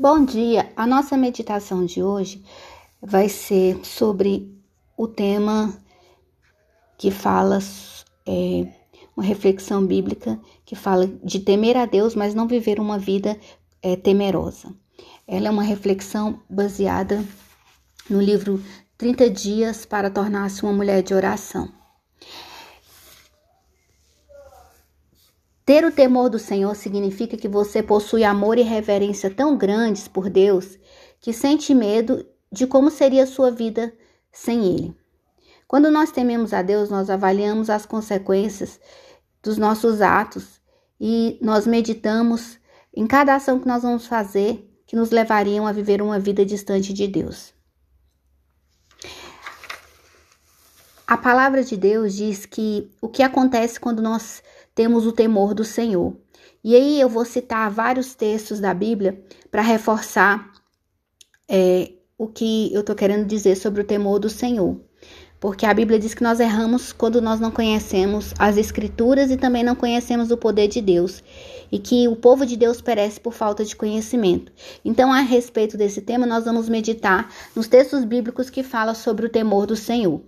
Bom dia! A nossa meditação de hoje vai ser sobre o tema que fala, é, uma reflexão bíblica que fala de temer a Deus, mas não viver uma vida é, temerosa. Ela é uma reflexão baseada no livro 30 Dias para Tornar-se uma Mulher de Oração. Ter o temor do Senhor significa que você possui amor e reverência tão grandes por Deus que sente medo de como seria sua vida sem Ele. Quando nós tememos a Deus, nós avaliamos as consequências dos nossos atos e nós meditamos em cada ação que nós vamos fazer que nos levariam a viver uma vida distante de Deus. A palavra de Deus diz que o que acontece quando nós temos o temor do Senhor. E aí eu vou citar vários textos da Bíblia para reforçar é, o que eu estou querendo dizer sobre o temor do Senhor. Porque a Bíblia diz que nós erramos quando nós não conhecemos as Escrituras e também não conhecemos o poder de Deus. E que o povo de Deus perece por falta de conhecimento. Então, a respeito desse tema, nós vamos meditar nos textos bíblicos que falam sobre o temor do Senhor.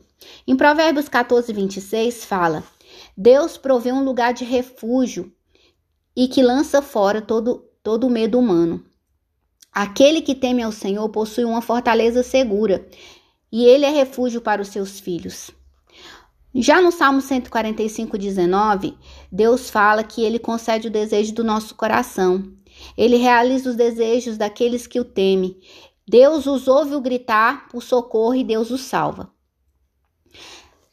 Em Provérbios 14, 26, fala: Deus provê um lugar de refúgio e que lança fora todo, todo o medo humano. Aquele que teme ao Senhor possui uma fortaleza segura e ele é refúgio para os seus filhos. Já no Salmo 145, 19, Deus fala que ele concede o desejo do nosso coração. Ele realiza os desejos daqueles que o temem. Deus os ouve o gritar por socorro e Deus os salva.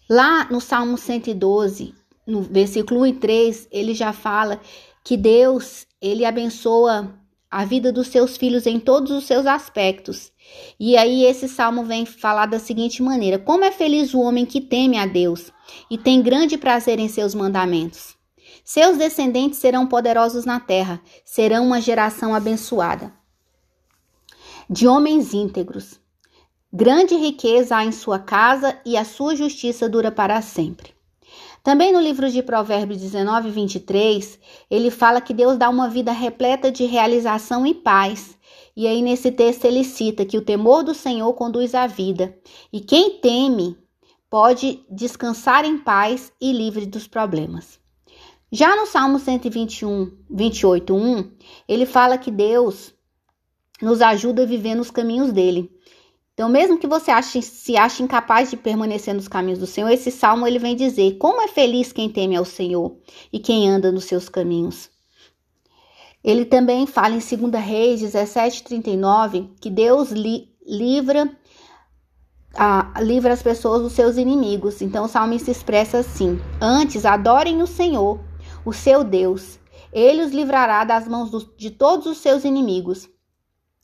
Lá no Salmo 112, no versículo 1 e 3, ele já fala que Deus, ele abençoa a vida dos seus filhos em todos os seus aspectos. E aí esse salmo vem falar da seguinte maneira: Como é feliz o homem que teme a Deus e tem grande prazer em seus mandamentos. Seus descendentes serão poderosos na terra, serão uma geração abençoada. De homens íntegros. Grande riqueza há em sua casa e a sua justiça dura para sempre. Também no livro de Provérbios 19, 23, ele fala que Deus dá uma vida repleta de realização e paz. E aí, nesse texto, ele cita que o temor do Senhor conduz à vida. E quem teme pode descansar em paz e livre dos problemas. Já no Salmo 121, 28, 1, ele fala que Deus nos ajuda a viver nos caminhos dele. Então, mesmo que você ache, se ache incapaz de permanecer nos caminhos do Senhor, esse salmo ele vem dizer: como é feliz quem teme ao Senhor e quem anda nos seus caminhos. Ele também fala em 2 Reis 17:39 que Deus li, livra livra as pessoas dos seus inimigos. Então o salmo se expressa assim: Antes adorem o Senhor, o seu Deus. Ele os livrará das mãos do, de todos os seus inimigos.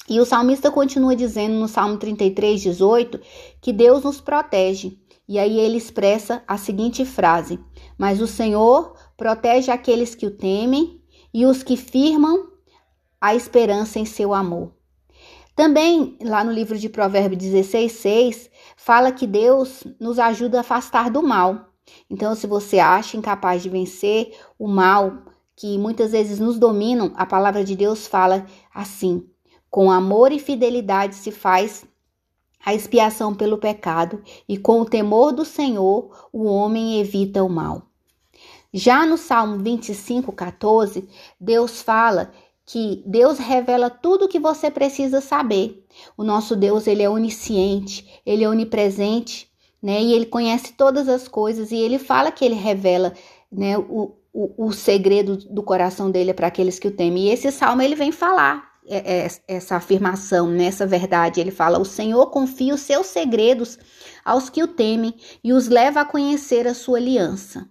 E o salmista continua dizendo no Salmo 33, 18, que Deus nos protege. E aí ele expressa a seguinte frase: Mas o Senhor protege aqueles que o temem e os que firmam a esperança em seu amor. Também, lá no livro de Provérbios 16, 6, fala que Deus nos ajuda a afastar do mal. Então, se você acha incapaz de vencer o mal que muitas vezes nos dominam, a palavra de Deus fala assim: com amor e fidelidade se faz a expiação pelo pecado, e com o temor do Senhor o homem evita o mal. Já no Salmo 25, 14, Deus fala que Deus revela tudo o que você precisa saber. O nosso Deus, ele é onisciente, ele é onipresente, né? E ele conhece todas as coisas e ele fala que ele revela, né, o, o, o segredo do coração dele para aqueles que o temem. E esse salmo ele vem falar é, é, essa afirmação, nessa verdade. Ele fala: O Senhor confia os seus segredos aos que o temem e os leva a conhecer a sua aliança.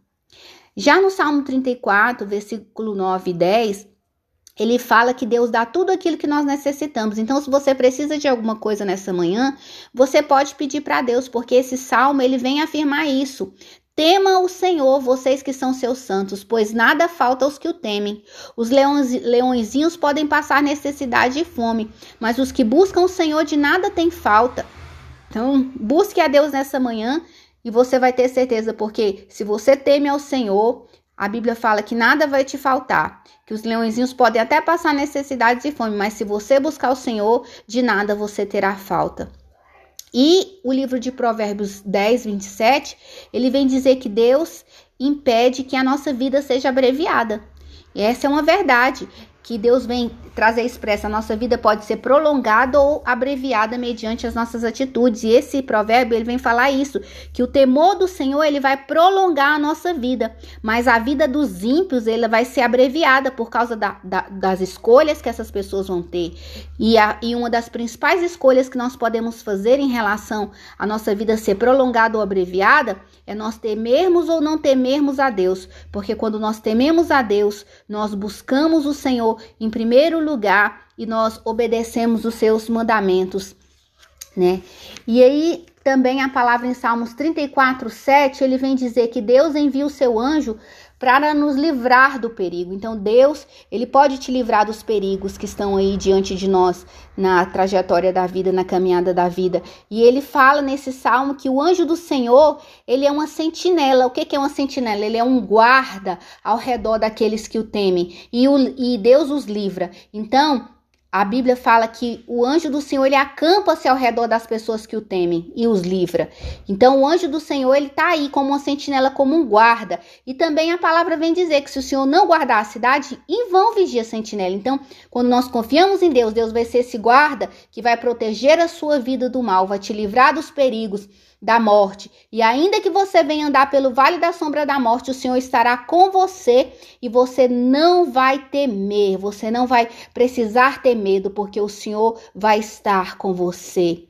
Já no Salmo 34, versículo 9 e 10, ele fala que Deus dá tudo aquilo que nós necessitamos. Então, se você precisa de alguma coisa nessa manhã, você pode pedir para Deus, porque esse salmo ele vem afirmar isso. Tema o Senhor, vocês que são seus santos, pois nada falta aos que o temem. Os leõezinhos podem passar necessidade e fome, mas os que buscam o Senhor de nada têm falta. Então, busque a Deus nessa manhã e você vai ter certeza, porque se você teme ao Senhor, a Bíblia fala que nada vai te faltar, que os leõezinhos podem até passar necessidades e fome, mas se você buscar o Senhor, de nada você terá falta. E o livro de Provérbios 10, 27, ele vem dizer que Deus impede que a nossa vida seja abreviada. E essa é uma verdade que Deus vem trazer expressa. A nossa vida pode ser prolongada ou abreviada mediante as nossas atitudes. E esse provérbio ele vem falar isso, que o temor do Senhor ele vai prolongar a nossa vida, mas a vida dos ímpios ele vai ser abreviada por causa da, da, das escolhas que essas pessoas vão ter. E, a, e uma das principais escolhas que nós podemos fazer em relação à nossa vida ser prolongada ou abreviada é nós temermos ou não temermos a Deus, porque quando nós tememos a Deus, nós buscamos o Senhor em primeiro lugar e nós obedecemos os seus mandamentos, né? E aí também a palavra em Salmos 34, 7, ele vem dizer que Deus envia o seu anjo para nos livrar do perigo. Então Deus, ele pode te livrar dos perigos que estão aí diante de nós na trajetória da vida, na caminhada da vida. E ele fala nesse salmo que o anjo do Senhor, ele é uma sentinela. O que é uma sentinela? Ele é um guarda ao redor daqueles que o temem. E, o, e Deus os livra. Então, a Bíblia fala que o anjo do Senhor ele acampa-se ao redor das pessoas que o temem e os livra. Então o anjo do Senhor ele está aí como uma sentinela, como um guarda. E também a palavra vem dizer que se o Senhor não guardar a cidade, em vão vigia a sentinela. Então, quando nós confiamos em Deus, Deus vai ser esse guarda que vai proteger a sua vida do mal, vai te livrar dos perigos da morte. E ainda que você venha andar pelo vale da sombra da morte, o Senhor estará com você e você não vai temer, você não vai precisar ter medo, porque o Senhor vai estar com você.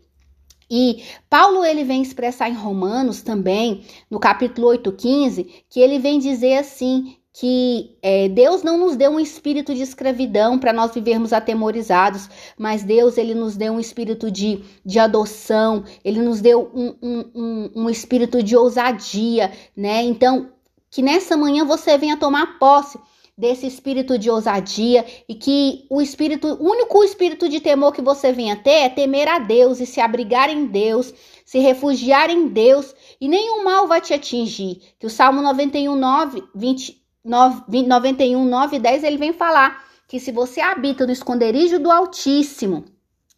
E Paulo ele vem expressar em Romanos também, no capítulo 8:15, que ele vem dizer assim, que é, Deus não nos deu um espírito de escravidão para nós vivermos atemorizados, mas Deus ele nos deu um espírito de, de adoção, ele nos deu um, um, um, um espírito de ousadia, né? Então, que nessa manhã você venha tomar posse desse espírito de ousadia e que o espírito, o único espírito de temor que você venha ter é temer a Deus e se abrigar em Deus, se refugiar em Deus e nenhum mal vai te atingir. Que o Salmo 91, 9, 20, 91, 9 e 10, ele vem falar que se você habita no esconderijo do Altíssimo,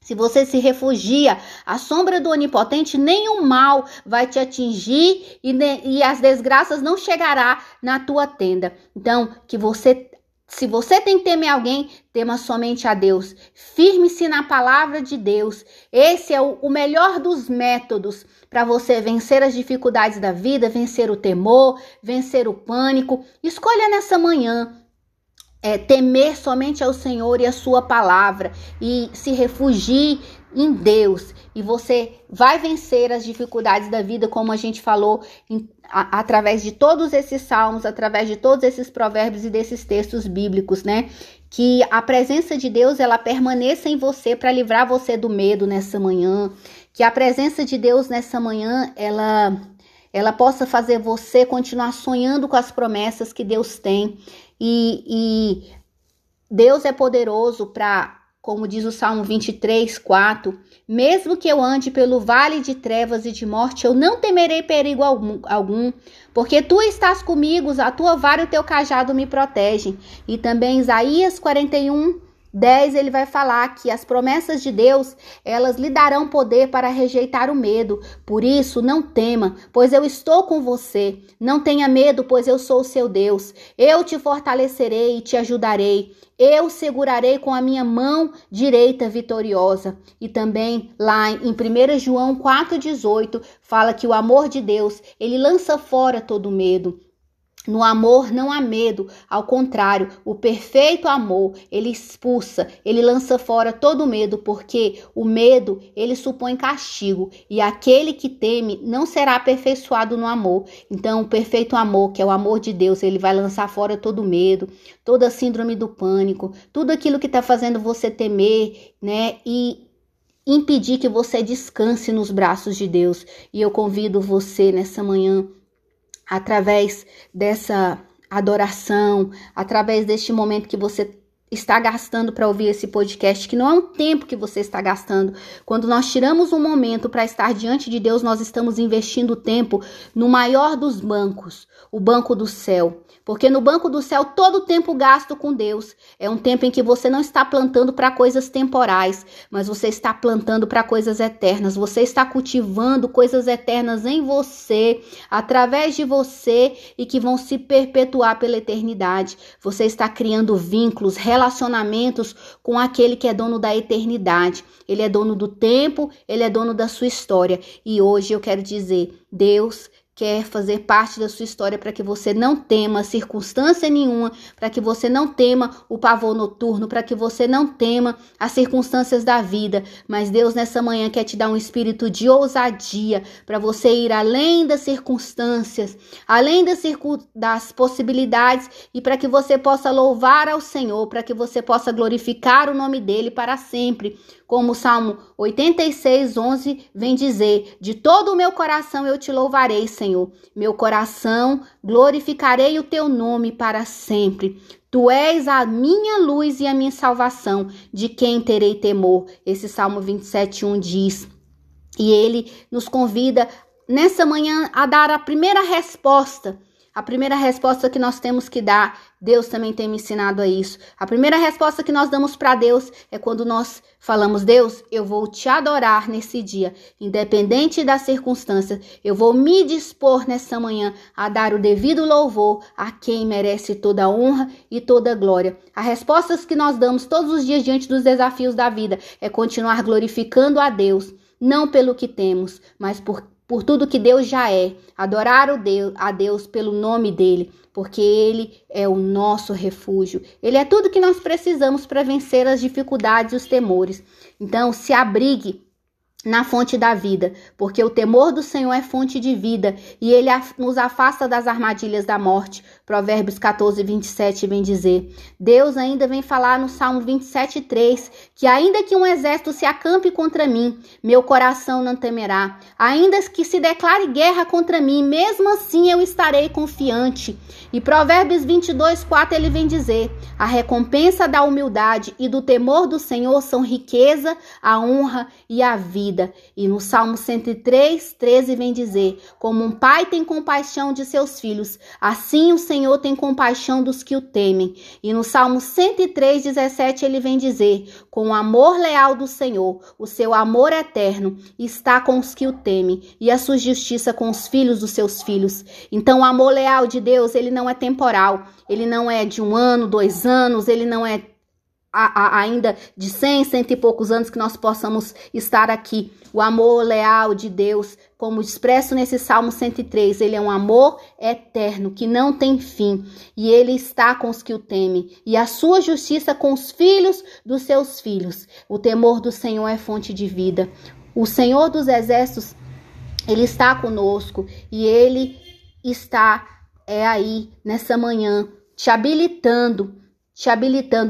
se você se refugia à sombra do Onipotente, nenhum mal vai te atingir e, e as desgraças não chegará na tua tenda. Então, que você se você tem que temer alguém, tema somente a Deus. Firme-se na palavra de Deus. Esse é o, o melhor dos métodos para você vencer as dificuldades da vida, vencer o temor, vencer o pânico. Escolha nessa manhã é, temer somente ao Senhor e a sua palavra e se refugie em Deus. E você vai vencer as dificuldades da vida, como a gente falou, em, a, através de todos esses salmos, através de todos esses provérbios e desses textos bíblicos, né? Que a presença de Deus ela permaneça em você para livrar você do medo nessa manhã, que a presença de Deus nessa manhã ela ela possa fazer você continuar sonhando com as promessas que Deus tem e, e Deus é poderoso para como diz o Salmo 23, 4, mesmo que eu ande pelo vale de trevas e de morte, eu não temerei perigo algum, porque tu estás comigo, a tua vara e o teu cajado me protegem. E também Isaías 41, 10 ele vai falar que as promessas de Deus, elas lhe darão poder para rejeitar o medo. Por isso, não tema, pois eu estou com você. Não tenha medo, pois eu sou o seu Deus. Eu te fortalecerei e te ajudarei. Eu segurarei com a minha mão direita vitoriosa. E também lá em 1 João 4:18 fala que o amor de Deus, ele lança fora todo medo. No amor não há medo, ao contrário, o perfeito amor, ele expulsa, ele lança fora todo medo, porque o medo, ele supõe castigo, e aquele que teme não será aperfeiçoado no amor. Então, o perfeito amor, que é o amor de Deus, ele vai lançar fora todo medo, toda síndrome do pânico, tudo aquilo que está fazendo você temer, né? E impedir que você descanse nos braços de Deus. E eu convido você nessa manhã através dessa adoração, através deste momento que você está gastando para ouvir esse podcast, que não é um tempo que você está gastando. Quando nós tiramos um momento para estar diante de Deus, nós estamos investindo tempo no maior dos bancos, o banco do céu. Porque no banco do céu, todo o tempo gasto com Deus é um tempo em que você não está plantando para coisas temporais, mas você está plantando para coisas eternas. Você está cultivando coisas eternas em você, através de você e que vão se perpetuar pela eternidade. Você está criando vínculos, relacionamentos com aquele que é dono da eternidade. Ele é dono do tempo, ele é dono da sua história. E hoje eu quero dizer, Deus quer fazer parte da sua história para que você não tema circunstância nenhuma, para que você não tema o pavor noturno, para que você não tema as circunstâncias da vida. Mas Deus nessa manhã quer te dar um espírito de ousadia para você ir além das circunstâncias, além das, das possibilidades e para que você possa louvar ao Senhor, para que você possa glorificar o nome dele para sempre. Como o Salmo 86, 11 vem dizer: De todo o meu coração eu te louvarei, Senhor. Meu coração glorificarei o teu nome para sempre. Tu és a minha luz e a minha salvação, de quem terei temor. Esse Salmo 27, 1 diz. E ele nos convida nessa manhã a dar a primeira resposta a primeira resposta que nós temos que dar, Deus também tem me ensinado a isso. A primeira resposta que nós damos para Deus é quando nós falamos: Deus, eu vou te adorar nesse dia, independente das circunstâncias. Eu vou me dispor nessa manhã a dar o devido louvor a quem merece toda a honra e toda a glória. As respostas que nós damos todos os dias diante dos desafios da vida é continuar glorificando a Deus, não pelo que temos, mas por por tudo que Deus já é, adorar a Deus pelo nome dele, porque ele é o nosso refúgio. Ele é tudo que nós precisamos para vencer as dificuldades e os temores. Então, se abrigue na fonte da vida, porque o temor do Senhor é fonte de vida e ele nos afasta das armadilhas da morte. Provérbios 14, 27 vem dizer. Deus ainda vem falar no Salmo 27, 3 que ainda que um exército se acampe contra mim, meu coração não temerá. Ainda que se declare guerra contra mim, mesmo assim eu estarei confiante. E Provérbios 22, 4 ele vem dizer: a recompensa da humildade e do temor do Senhor são riqueza, a honra e a vida. E no Salmo 103, 13 vem dizer: Como um pai tem compaixão de seus filhos, assim o Senhor tem compaixão dos que o temem. E no Salmo 103, 17 ele vem dizer: Com o amor leal do Senhor, o seu amor eterno está com os que o temem, e a sua justiça com os filhos dos seus filhos. Então, o amor leal de Deus, ele não é temporal, ele não é de um ano, dois anos, ele não é a, a, ainda de cem, cento e poucos anos que nós possamos estar aqui. O amor leal de Deus, como expresso nesse Salmo 103, ele é um amor eterno que não tem fim e ele está com os que o temem e a sua justiça com os filhos dos seus filhos. O temor do Senhor é fonte de vida. O Senhor dos exércitos, ele está conosco e ele está é aí nessa manhã te habilitando, te habilitando